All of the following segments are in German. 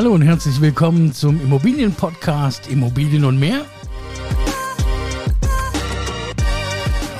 Hallo und herzlich willkommen zum Immobilienpodcast Immobilien und mehr.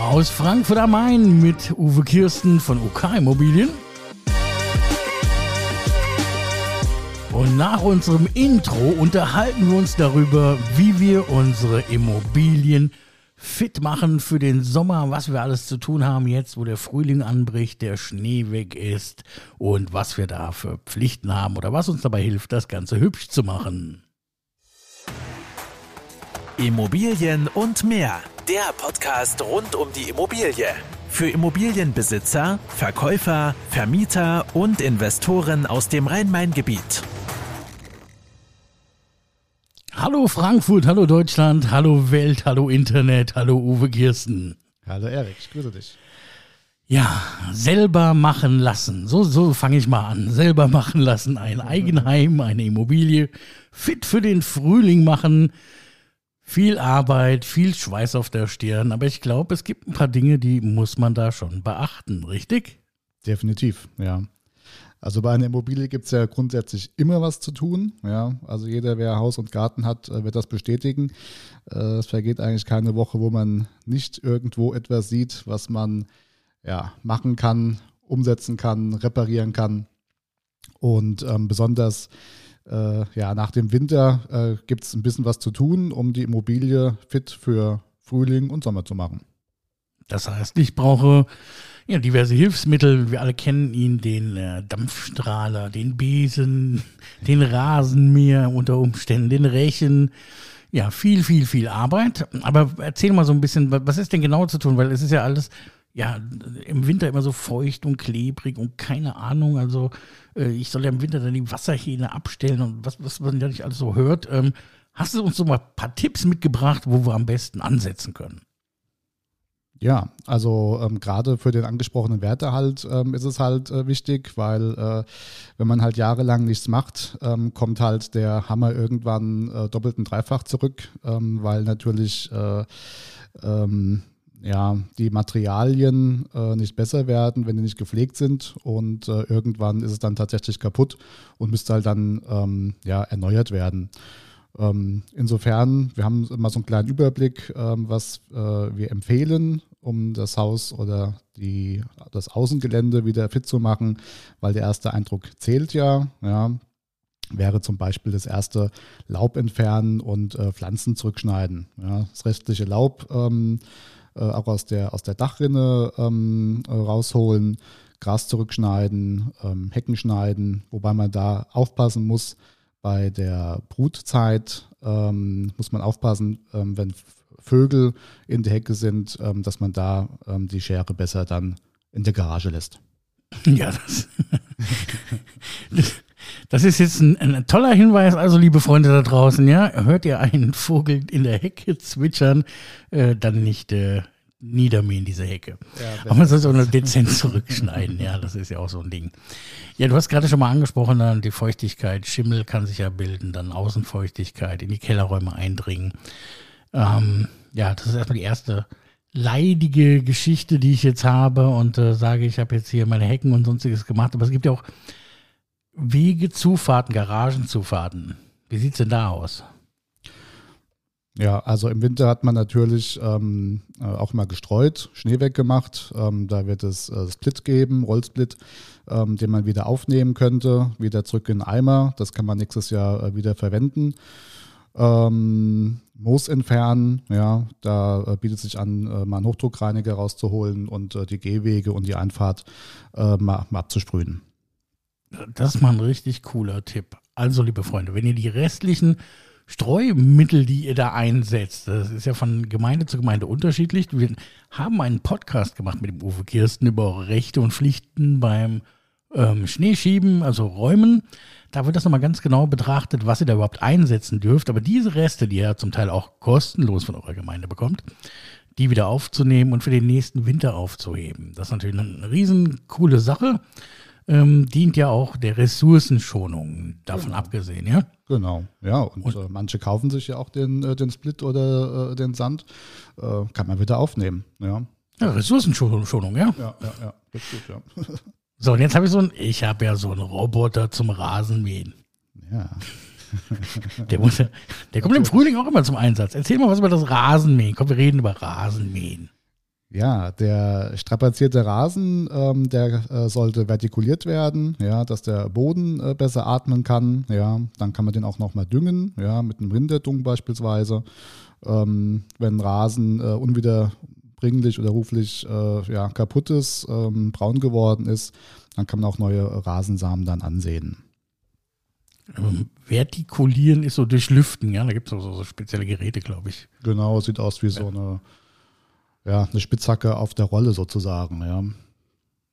Aus Frankfurt am Main mit Uwe Kirsten von UK Immobilien. Und nach unserem Intro unterhalten wir uns darüber, wie wir unsere Immobilien fit machen für den Sommer, was wir alles zu tun haben jetzt, wo der Frühling anbricht, der Schnee weg ist und was wir da für Pflichten haben oder was uns dabei hilft, das Ganze hübsch zu machen. Immobilien und mehr. Der Podcast rund um die Immobilie. Für Immobilienbesitzer, Verkäufer, Vermieter und Investoren aus dem Rhein-Main-Gebiet. Hallo Frankfurt, hallo Deutschland, hallo Welt, hallo Internet, hallo Uwe Kirsten. Hallo Erik, ich grüße dich. Ja, selber machen lassen. So, so fange ich mal an. Selber machen lassen. Ein Eigenheim, eine Immobilie. Fit für den Frühling machen. Viel Arbeit, viel Schweiß auf der Stirn. Aber ich glaube, es gibt ein paar Dinge, die muss man da schon beachten, richtig? Definitiv, ja. Also bei einer Immobilie gibt es ja grundsätzlich immer was zu tun. Ja, also jeder, wer Haus und Garten hat, äh, wird das bestätigen. Äh, es vergeht eigentlich keine Woche, wo man nicht irgendwo etwas sieht, was man ja, machen kann, umsetzen kann, reparieren kann. Und ähm, besonders äh, ja, nach dem Winter äh, gibt es ein bisschen was zu tun, um die Immobilie fit für Frühling und Sommer zu machen. Das heißt, ich brauche ja, diverse Hilfsmittel. Wir alle kennen ihn, den äh, Dampfstrahler, den Besen, den Rasenmäher unter Umständen, den Rechen. Ja, viel, viel, viel Arbeit. Aber erzähl mal so ein bisschen, was ist denn genau zu tun? Weil es ist ja alles, ja, im Winter immer so feucht und klebrig und keine Ahnung. Also, äh, ich soll ja im Winter dann die Wasserhähne abstellen und was, was man ja nicht alles so hört. Ähm, hast du uns so mal ein paar Tipps mitgebracht, wo wir am besten ansetzen können? Ja, also ähm, gerade für den angesprochenen Werterhalt ähm, ist es halt äh, wichtig, weil äh, wenn man halt jahrelang nichts macht, ähm, kommt halt der Hammer irgendwann äh, doppelt und dreifach zurück, ähm, weil natürlich äh, ähm, ja, die Materialien äh, nicht besser werden, wenn die nicht gepflegt sind und äh, irgendwann ist es dann tatsächlich kaputt und müsste halt dann ähm, ja, erneuert werden. Ähm, insofern, wir haben mal so einen kleinen Überblick, ähm, was äh, wir empfehlen, um das Haus oder die, das Außengelände wieder fit zu machen, weil der erste Eindruck zählt ja. ja wäre zum Beispiel das erste Laub entfernen und äh, Pflanzen zurückschneiden. Ja, das restliche Laub ähm, äh, auch aus der, aus der Dachrinne ähm, äh, rausholen, Gras zurückschneiden, ähm, Hecken schneiden, wobei man da aufpassen muss, bei der Brutzeit ähm, muss man aufpassen, ähm, wenn Vögel in der Hecke sind, ähm, dass man da ähm, die Schere besser dann in der Garage lässt. Ja, das, das ist jetzt ein, ein, toller Hinweis. Also, liebe Freunde da draußen, ja, hört ihr einen Vogel in der Hecke zwitschern, äh, dann nicht äh, niedermähen, diese Hecke. Ja, Aber man soll es auch nur dezent zurückschneiden. Ja, das ist ja auch so ein Ding. Ja, du hast gerade schon mal angesprochen, dann die Feuchtigkeit, Schimmel kann sich ja bilden, dann Außenfeuchtigkeit, in die Kellerräume eindringen. Ähm, ja, das ist erstmal die erste leidige Geschichte, die ich jetzt habe und äh, sage, ich habe jetzt hier meine Hecken und sonstiges gemacht. Aber es gibt ja auch Wege, Zufahrten, Garagenzufahrten. Wie sieht es denn da aus? Ja, also im Winter hat man natürlich ähm, äh, auch mal gestreut, Schnee weggemacht. Ähm, da wird es äh, Split geben, Rollsplit, ähm, den man wieder aufnehmen könnte, wieder zurück in den Eimer. Das kann man nächstes Jahr äh, wieder verwenden. Ähm, Moos entfernen, ja, da äh, bietet sich an, äh, mal einen Hochdruckreiniger rauszuholen und äh, die Gehwege und die Einfahrt mal, mal abzusprühen. Das ist mal ein richtig cooler Tipp. Also, liebe Freunde, wenn ihr die restlichen Streumittel, die ihr da einsetzt, das ist ja von Gemeinde zu Gemeinde unterschiedlich. Wir haben einen Podcast gemacht mit dem Uwe Kirsten über Rechte und Pflichten beim ähm, Schneeschieben, also Räumen. Da wird das nochmal ganz genau betrachtet, was ihr da überhaupt einsetzen dürft. Aber diese Reste, die ihr zum Teil auch kostenlos von eurer Gemeinde bekommt, die wieder aufzunehmen und für den nächsten Winter aufzuheben. Das ist natürlich eine riesen coole Sache. Ähm, dient ja auch der Ressourcenschonung, davon genau. abgesehen, ja? Genau, ja. Und, und äh, manche kaufen sich ja auch den, äh, den Split oder äh, den Sand. Äh, kann man wieder aufnehmen, ja. Ja, Ressourcenschonung, ja? Ja, ja, ja. Gut, ja. So, und jetzt habe ich so ein, ich habe ja so einen Roboter zum Rasenmähen. Ja. Der, muss ja, der kommt im Frühling auch immer zum Einsatz. Erzähl mal was über das Rasenmähen. Komm, wir reden über Rasenmähen. Ja, der strapazierte Rasen, ähm, der äh, sollte vertikuliert werden, ja, dass der Boden äh, besser atmen kann. Ja, dann kann man den auch nochmal düngen, ja, mit einem Rinderdung beispielsweise. Ähm, wenn Rasen äh, unwiederbringlich oder ruflich äh, ja, kaputt ist, ähm, braun geworden ist, dann kann man auch neue Rasensamen dann ansehen. Ähm, vertikulieren ist so durch Lüften, ja. Da gibt es auch so, so spezielle Geräte, glaube ich. Genau, sieht aus wie so eine, ja, eine Spitzhacke auf der Rolle sozusagen, ja.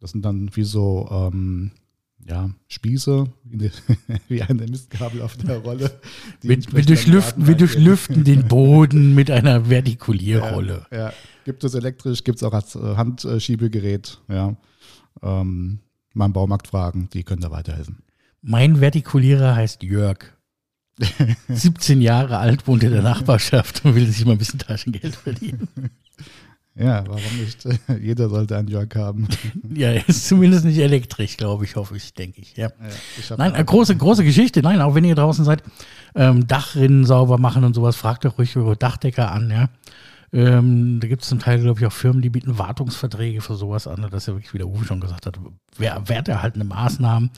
Das sind dann wie so, ähm, ja, Spieße, wie, eine, Mistgabel auf der Rolle. Wir, wir, durchlüften, wir durchlüften den Boden mit einer Vertikulierrolle. Ja, ja. gibt es elektrisch, gibt es auch als äh, Handschiebegerät, ja. Ähm, mal im Baumarkt fragen, die können da weiterhelfen. Mein Vertikulierer heißt Jörg. 17 Jahre alt, wohnt in der Nachbarschaft und will sich mal ein bisschen Taschengeld verdienen. Ja, warum nicht? Jeder sollte einen Jörg haben. Ja, er ist zumindest nicht elektrisch, glaube ich, hoffe ich, denke ich. Ja. ja ich Nein, eine große, große Geschichte. Nein, auch wenn ihr draußen seid, ähm, Dachrinnen sauber machen und sowas, fragt doch ruhig eure Dachdecker an, ja. Ähm, da gibt es zum Teil, glaube ich, auch Firmen, die bieten Wartungsverträge für sowas an. Das ist ja wirklich, wie der Uwe schon gesagt hat, wer, werterhaltende Maßnahmen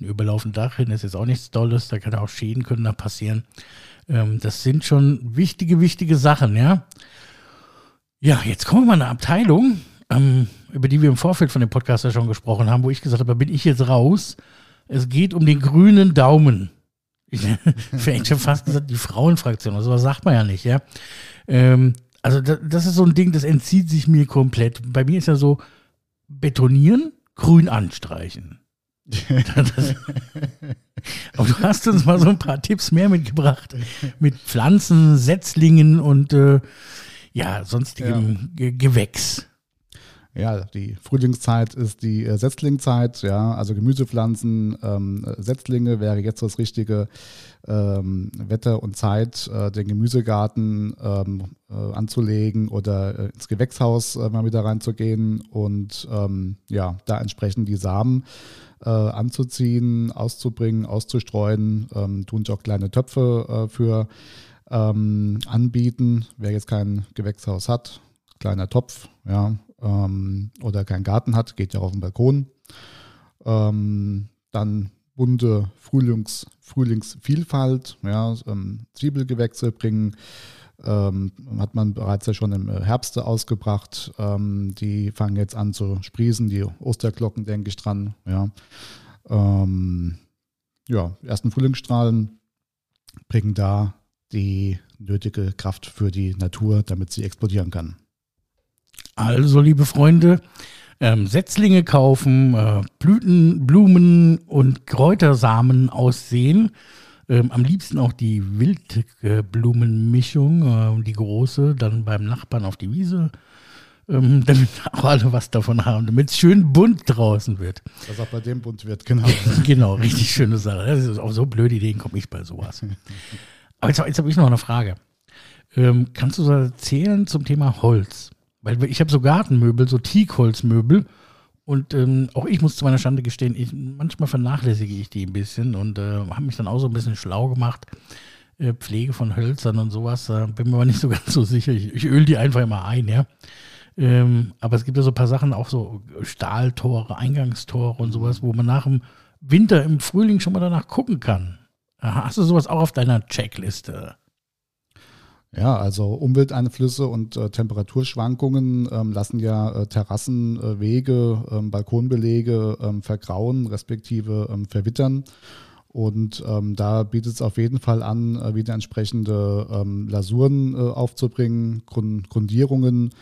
ein überlaufendes Dach hin ist jetzt auch nichts Tolles, da kann auch Schäden können da passieren. Ähm, das sind schon wichtige, wichtige Sachen, ja. Ja, jetzt kommen wir mal in eine Abteilung, ähm, über die wir im Vorfeld von dem Podcast ja schon gesprochen haben, wo ich gesagt habe, da bin ich jetzt raus. Es geht um den grünen Daumen. Ich hätte fast gesagt, die Frauenfraktion, also was sagt man ja nicht, ja. Ähm, also das, das, ist so ein Ding, das entzieht sich mir komplett. Bei mir ist ja so, betonieren, grün anstreichen. Aber du hast uns mal so ein paar Tipps mehr mitgebracht mit Pflanzen, Setzlingen und äh, ja, sonstigem ja. Gewächs. Ja, die Frühlingszeit ist die äh, Setzlingzeit, ja, also Gemüsepflanzen, ähm, Setzlinge wäre jetzt das richtige ähm, Wetter und Zeit, äh, den Gemüsegarten ähm, äh, anzulegen oder äh, ins Gewächshaus äh, mal wieder reinzugehen und ähm, ja, da entsprechend die Samen äh, anzuziehen, auszubringen, auszustreuen, ähm, tun sie auch kleine Töpfe für ähm, anbieten. Wer jetzt kein Gewächshaus hat, kleiner Topf, ja, ähm, oder keinen Garten hat, geht ja auf den Balkon. Ähm, dann bunte Frühlings, Frühlingsvielfalt, ja, ähm, Zwiebelgewächse bringen, ähm, hat man bereits ja schon im Herbst ausgebracht. Ähm, die fangen jetzt an zu sprießen, die Osterglocken denke ich dran. Ja, ja ersten Frühlingsstrahlen bringen da die nötige Kraft für die Natur, damit sie explodieren kann. Also, liebe Freunde, ähm, Setzlinge kaufen, äh, Blüten, Blumen und Kräutersamen aussehen. Ähm, am liebsten auch die Wildblumenmischung, äh, die große, dann beim Nachbarn auf die Wiese, ähm, damit auch alle was davon haben, damit es schön bunt draußen wird. Dass auch bei dem bunt wird, genau. genau, richtig schöne Sache. Das ist auch so blöde Ideen komme ich bei sowas. Aber jetzt, jetzt habe ich noch eine Frage. Ähm, kannst du so erzählen zum Thema Holz? Weil ich habe so Gartenmöbel, so Teakholzmöbel. Und ähm, auch ich muss zu meiner Schande gestehen, ich, manchmal vernachlässige ich die ein bisschen und äh, habe mich dann auch so ein bisschen schlau gemacht. Äh, Pflege von Hölzern und sowas, äh, bin mir aber nicht so ganz so sicher. Ich, ich öle die einfach immer ein, ja. Ähm, aber es gibt ja so ein paar Sachen, auch so Stahltore, Eingangstore und sowas, wo man nach dem Winter, im Frühling schon mal danach gucken kann. Hast du sowas auch auf deiner Checkliste? Ja, also Umwelteinflüsse und äh, Temperaturschwankungen ähm, lassen ja äh, Terrassen, äh, Wege, ähm, Balkonbelege ähm, vergrauen, respektive ähm, verwittern. Und ähm, da bietet es auf jeden Fall an, äh, wieder entsprechende ähm, Lasuren äh, aufzubringen, Grund Grundierungen.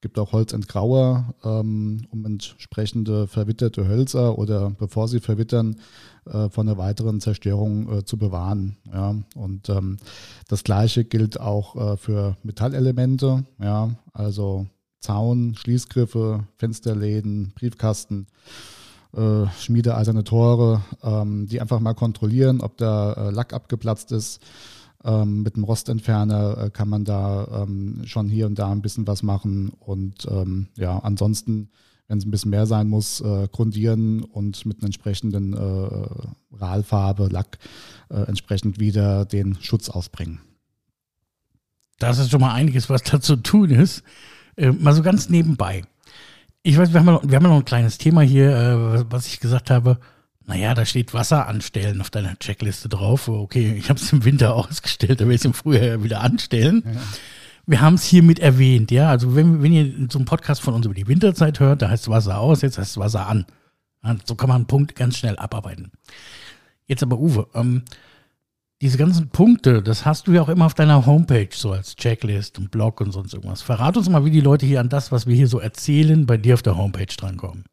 Gibt auch Holzentgrauer, um entsprechende verwitterte Hölzer oder bevor sie verwittern, äh, von einer weiteren Zerstörung äh, zu bewahren. Ja. Und ähm, das Gleiche gilt auch äh, für Metallelemente, ja, also Zaun, Schließgriffe, Fensterläden, Briefkasten. Äh, schmiedeeiserne Tore, ähm, die einfach mal kontrollieren, ob der äh, Lack abgeplatzt ist. Ähm, mit dem Rostentferner äh, kann man da ähm, schon hier und da ein bisschen was machen. Und ähm, ja, ansonsten wenn es ein bisschen mehr sein muss, äh, grundieren und mit einem entsprechenden äh, Mineralfarbe, Lack äh, entsprechend wieder den Schutz aufbringen. Das ist schon mal einiges, was da zu tun ist. Äh, mal so ganz nebenbei. Ich weiß, wir haben, ja, wir haben noch ein kleines Thema hier, äh, was ich gesagt habe. Naja, da steht Wasser anstellen auf deiner Checkliste drauf. Okay, ich habe es im Winter ausgestellt, da werde ich es im Frühjahr wieder anstellen. Ja. Wir haben es hiermit erwähnt, ja. Also wenn, wenn ihr so einen Podcast von uns über die Winterzeit hört, da heißt Wasser aus, jetzt heißt Wasser an. Ja, so kann man einen Punkt ganz schnell abarbeiten. Jetzt aber Uwe, ähm, diese ganzen Punkte, das hast du ja auch immer auf deiner Homepage, so als Checklist und Blog und sonst irgendwas. Verrat uns mal, wie die Leute hier an das, was wir hier so erzählen, bei dir auf der Homepage drankommen.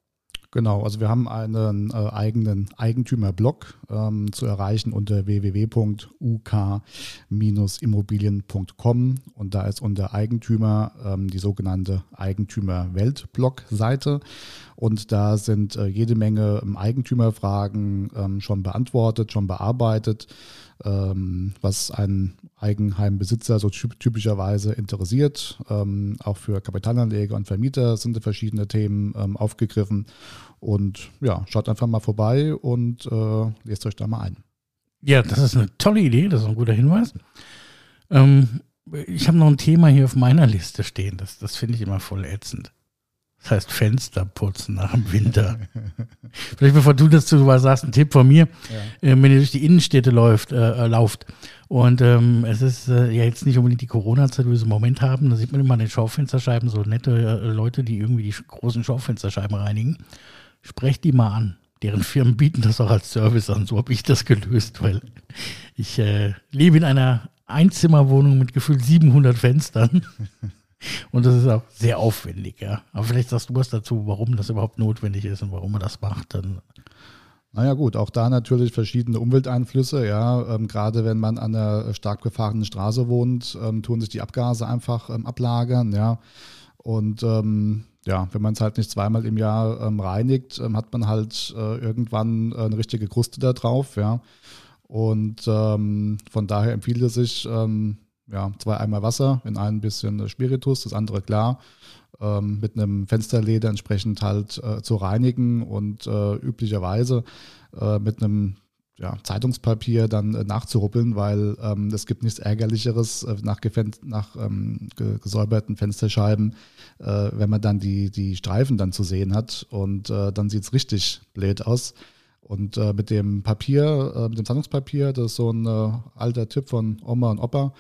Genau, also wir haben einen äh, eigenen Eigentümerblog ähm, zu erreichen unter www.uk-immobilien.com und da ist unter Eigentümer ähm, die sogenannte Eigentümer-Welt-Blog-Seite und da sind äh, jede Menge ähm, Eigentümerfragen ähm, schon beantwortet, schon bearbeitet ähm, was einen Eigenheimbesitzer so typischerweise interessiert. Ähm, auch für Kapitalanleger und Vermieter sind verschiedene Themen ähm, aufgegriffen. Und ja, schaut einfach mal vorbei und äh, lest euch da mal ein. Ja, das ist eine tolle Idee, das ist ein guter Hinweis. Ähm, ich habe noch ein Thema hier auf meiner Liste stehen, das, das finde ich immer voll ätzend. Das heißt Fenster putzen nach dem Winter. Vielleicht bevor du das zu was sagst, ein Tipp von mir. Ja. Äh, wenn ihr durch die Innenstädte läuft, äh, äh, lauft und ähm, es ist äh, ja jetzt nicht unbedingt die Corona-Zeit, wie wir es im Moment haben, da sieht man immer an den Schaufensterscheiben so nette äh, Leute, die irgendwie die großen Schaufensterscheiben reinigen. Sprecht die mal an. Deren Firmen bieten das auch als Service an. So habe ich das gelöst, weil ich äh, lebe in einer Einzimmerwohnung mit gefühlt 700 Fenstern. Und das ist auch sehr aufwendig, ja. Aber vielleicht sagst du was dazu, warum das überhaupt notwendig ist und warum man das macht. Dann naja gut, auch da natürlich verschiedene Umwelteinflüsse. Ja, ähm, gerade wenn man an einer stark befahrenen Straße wohnt, ähm, tun sich die Abgase einfach ähm, ablagern. Ja, und ähm, ja, wenn man es halt nicht zweimal im Jahr ähm, reinigt, ähm, hat man halt äh, irgendwann äh, eine richtige Kruste da drauf. Ja, und von daher empfiehlt es sich ja, zwei Eimer Wasser in ein bisschen Spiritus, das andere klar, ähm, mit einem Fensterleder entsprechend halt äh, zu reinigen und äh, üblicherweise äh, mit einem ja, Zeitungspapier dann äh, nachzuruppeln, weil ähm, es gibt nichts Ärgerlicheres äh, nach, nach ähm, gesäuberten Fensterscheiben, äh, wenn man dann die, die Streifen dann zu sehen hat und dann sieht es richtig blöd aus. Und äh, mit dem Papier, äh, mit dem Zeitungspapier, das ist so ein äh, alter Tipp von Oma und Opa,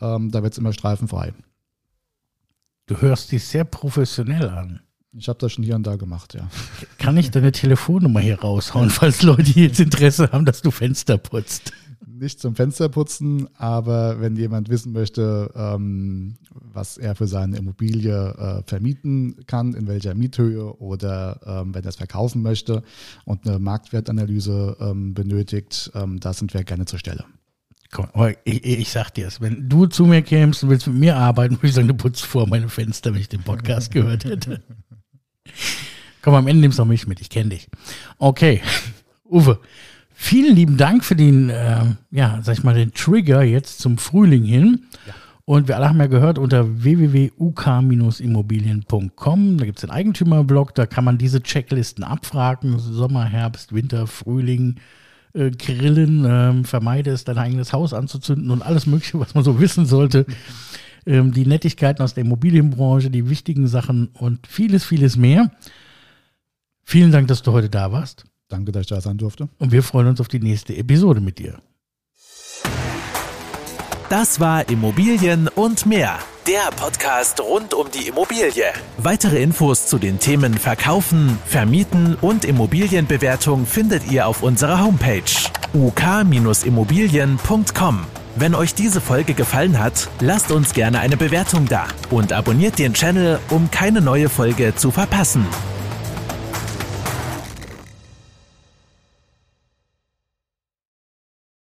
ähm, da wird es immer streifenfrei. Du hörst dich sehr professionell an. Ich habe das schon hier und da gemacht, ja. Kann ich deine Telefonnummer hier raushauen, falls Leute jetzt Interesse haben, dass du Fenster putzt? Nicht zum Fensterputzen, aber wenn jemand wissen möchte, ähm, was er für seine Immobilie äh, vermieten kann, in welcher Miethöhe oder ähm, wenn er es verkaufen möchte und eine Marktwertanalyse ähm, benötigt, ähm, da sind wir gerne zur Stelle. Komm, ich, ich sag dir es, wenn du zu mir kämst und willst mit mir arbeiten, würde ich sagen, du putzt vor meine Fenster, wenn ich den Podcast gehört hätte. Komm, am Ende nimmst du auch mich mit, ich kenne dich. Okay, Uwe, vielen lieben Dank für den, äh, ja, sag ich mal, den Trigger jetzt zum Frühling hin. Ja. Und wir alle haben ja gehört, unter www.uk-immobilien.com, da gibt es den Eigentümerblog, da kann man diese Checklisten abfragen, Sommer, Herbst, Winter, Frühling, äh, Grillen, ähm, vermeide es, dein eigenes Haus anzuzünden und alles Mögliche, was man so wissen sollte. Ähm, die Nettigkeiten aus der Immobilienbranche, die wichtigen Sachen und vieles, vieles mehr. Vielen Dank, dass du heute da warst. Danke, dass ich da sein durfte. Und wir freuen uns auf die nächste Episode mit dir. Das war Immobilien und mehr. Der Podcast rund um die Immobilie. Weitere Infos zu den Themen Verkaufen, Vermieten und Immobilienbewertung findet ihr auf unserer Homepage uk-immobilien.com. Wenn euch diese Folge gefallen hat, lasst uns gerne eine Bewertung da und abonniert den Channel, um keine neue Folge zu verpassen.